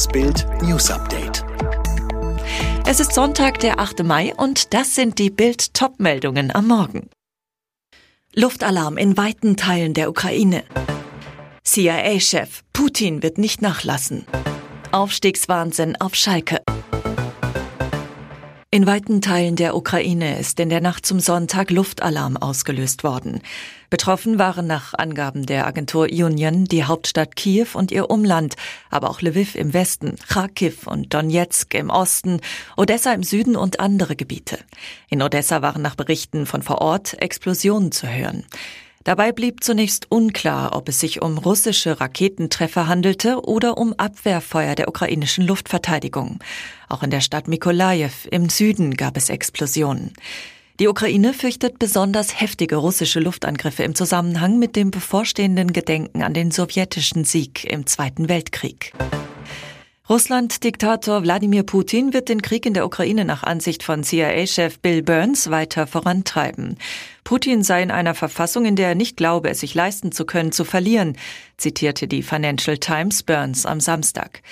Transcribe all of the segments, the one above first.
Das Bild News Update. Es ist Sonntag, der 8. Mai und das sind die Bild Topmeldungen am Morgen. Luftalarm in weiten Teilen der Ukraine. CIA-Chef Putin wird nicht nachlassen. Aufstiegswahnsinn auf Schalke. In weiten Teilen der Ukraine ist in der Nacht zum Sonntag Luftalarm ausgelöst worden. Betroffen waren nach Angaben der Agentur Union die Hauptstadt Kiew und ihr Umland, aber auch Lviv im Westen, Kharkiv und Donetsk im Osten, Odessa im Süden und andere Gebiete. In Odessa waren nach Berichten von vor Ort Explosionen zu hören. Dabei blieb zunächst unklar, ob es sich um russische Raketentreffer handelte oder um Abwehrfeuer der ukrainischen Luftverteidigung. Auch in der Stadt Mikolajew im Süden gab es Explosionen. Die Ukraine fürchtet besonders heftige russische Luftangriffe im Zusammenhang mit dem bevorstehenden Gedenken an den sowjetischen Sieg im Zweiten Weltkrieg. Russland-Diktator Wladimir Putin wird den Krieg in der Ukraine nach Ansicht von CIA-Chef Bill Burns weiter vorantreiben. Putin sei in einer Verfassung, in der er nicht glaube, es sich leisten zu können, zu verlieren, zitierte die Financial Times Burns am Samstag.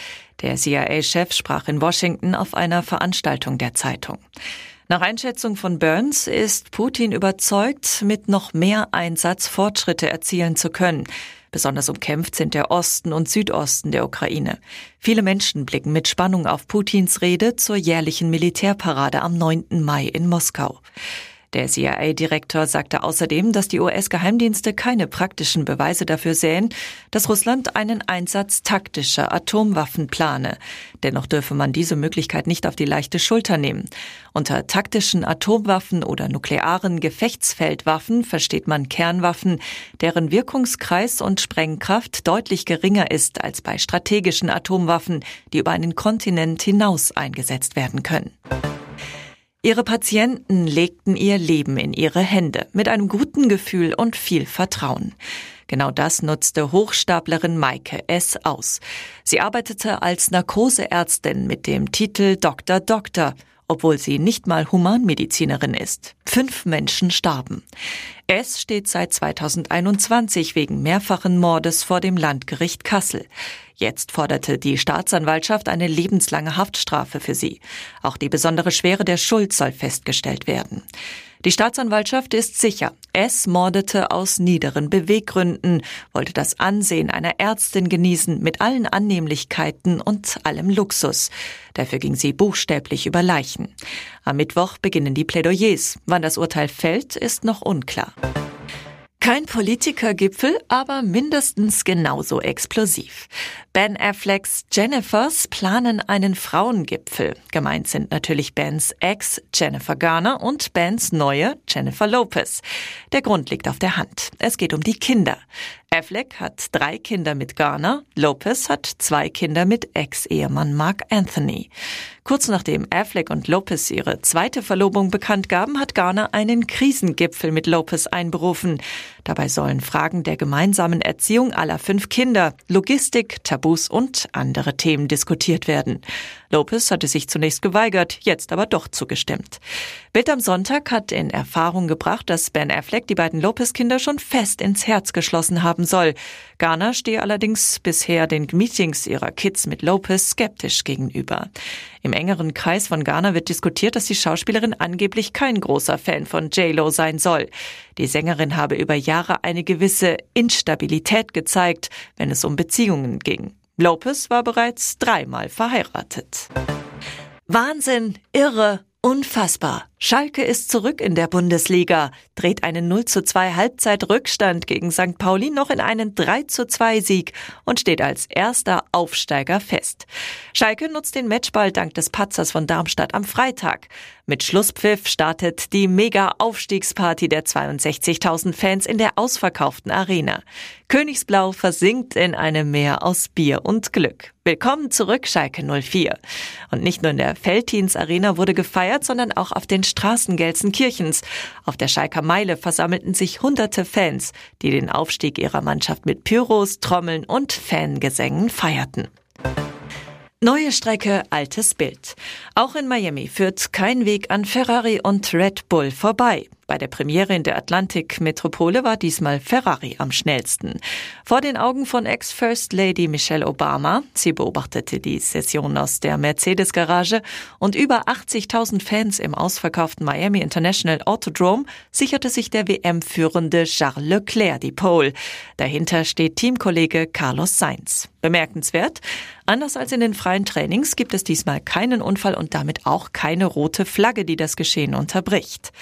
Der CIA-Chef sprach in Washington auf einer Veranstaltung der Zeitung. Nach Einschätzung von Burns ist Putin überzeugt, mit noch mehr Einsatz Fortschritte erzielen zu können. Besonders umkämpft sind der Osten und Südosten der Ukraine. Viele Menschen blicken mit Spannung auf Putins Rede zur jährlichen Militärparade am 9. Mai in Moskau. Der CIA-Direktor sagte außerdem, dass die US-Geheimdienste keine praktischen Beweise dafür sähen, dass Russland einen Einsatz taktischer Atomwaffen plane. Dennoch dürfe man diese Möglichkeit nicht auf die leichte Schulter nehmen. Unter taktischen Atomwaffen oder nuklearen Gefechtsfeldwaffen versteht man Kernwaffen, deren Wirkungskreis und Sprengkraft deutlich geringer ist als bei strategischen Atomwaffen, die über einen Kontinent hinaus eingesetzt werden können. Ihre Patienten legten ihr Leben in ihre Hände mit einem guten Gefühl und viel Vertrauen. Genau das nutzte Hochstaplerin Maike S. aus. Sie arbeitete als Narkoseärztin mit dem Titel Dr. Doktor, obwohl sie nicht mal Humanmedizinerin ist. Fünf Menschen starben. S steht seit 2021 wegen mehrfachen Mordes vor dem Landgericht Kassel. Jetzt forderte die Staatsanwaltschaft eine lebenslange Haftstrafe für sie. Auch die besondere Schwere der Schuld soll festgestellt werden. Die Staatsanwaltschaft ist sicher, es mordete aus niederen Beweggründen, wollte das Ansehen einer Ärztin genießen mit allen Annehmlichkeiten und allem Luxus. Dafür ging sie buchstäblich über Leichen. Am Mittwoch beginnen die Plädoyers. Wann das Urteil fällt, ist noch unklar. Kein Politikergipfel, aber mindestens genauso explosiv. Ben Afflecks Jennifers planen einen Frauengipfel. Gemeint sind natürlich Bens Ex Jennifer Garner und Bens neue Jennifer Lopez. Der Grund liegt auf der Hand. Es geht um die Kinder. Affleck hat drei Kinder mit Garner, Lopez hat zwei Kinder mit Ex-Ehemann Mark Anthony. Kurz nachdem Affleck und Lopez ihre zweite Verlobung bekannt gaben, hat Garner einen Krisengipfel mit Lopez einberufen. Dabei sollen Fragen der gemeinsamen Erziehung aller fünf Kinder, Logistik, Tabus und andere Themen diskutiert werden. Lopez hatte sich zunächst geweigert, jetzt aber doch zugestimmt. Bild am Sonntag hat in Erfahrung gebracht, dass Ben Affleck die beiden Lopez-Kinder schon fest ins Herz geschlossen haben soll. Garner stehe allerdings bisher den Meetings ihrer Kids mit Lopez skeptisch gegenüber. Im engeren Kreis von Garner wird diskutiert, dass die Schauspielerin angeblich kein großer Fan von J-Lo sein soll. Die Sängerin habe über Jahre eine gewisse Instabilität gezeigt, wenn es um Beziehungen ging. Lopez war bereits dreimal verheiratet. Wahnsinn, irre, unfassbar. Schalke ist zurück in der Bundesliga, dreht einen 0 zu 2 Halbzeitrückstand gegen St. Pauli noch in einen 3 zu 2 Sieg und steht als erster Aufsteiger fest. Schalke nutzt den Matchball dank des Patzers von Darmstadt am Freitag. Mit Schlusspfiff startet die Mega-Aufstiegsparty der 62.000 Fans in der ausverkauften Arena. Königsblau versinkt in einem Meer aus Bier und Glück. Willkommen zurück, Schalke 04. Und nicht nur in der Feldhins Arena wurde gefeiert, sondern auch auf den Straßen Gelsenkirchens. Auf der Schalker Meile versammelten sich hunderte Fans, die den Aufstieg ihrer Mannschaft mit Pyros, Trommeln und Fangesängen feierten. Neue Strecke, altes Bild. Auch in Miami führt kein Weg an Ferrari und Red Bull vorbei. Bei der Premiere in der Atlantik-Metropole war diesmal Ferrari am schnellsten. Vor den Augen von Ex-First Lady Michelle Obama, sie beobachtete die Session aus der Mercedes-Garage und über 80.000 Fans im ausverkauften Miami International Autodrome sicherte sich der WM-Führende Charles Leclerc die Pole. Dahinter steht Teamkollege Carlos Sainz. Bemerkenswert, anders als in den freien Trainings gibt es diesmal keinen Unfall und damit auch keine rote Flagge, die das Geschehen unterbricht.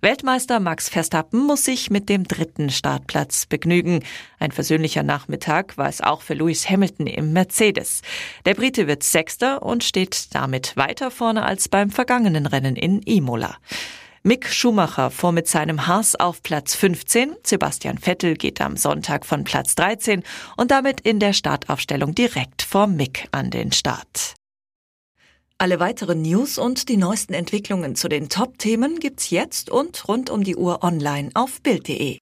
Weltmeister Max Verstappen muss sich mit dem dritten Startplatz begnügen. Ein versöhnlicher Nachmittag war es auch für Lewis Hamilton im Mercedes. Der Brite wird Sechster und steht damit weiter vorne als beim vergangenen Rennen in Imola. Mick Schumacher fuhr mit seinem Haas auf Platz 15. Sebastian Vettel geht am Sonntag von Platz 13 und damit in der Startaufstellung direkt vor Mick an den Start. Alle weiteren News und die neuesten Entwicklungen zu den Top-Themen gibt's jetzt und rund um die Uhr online auf Bild.de.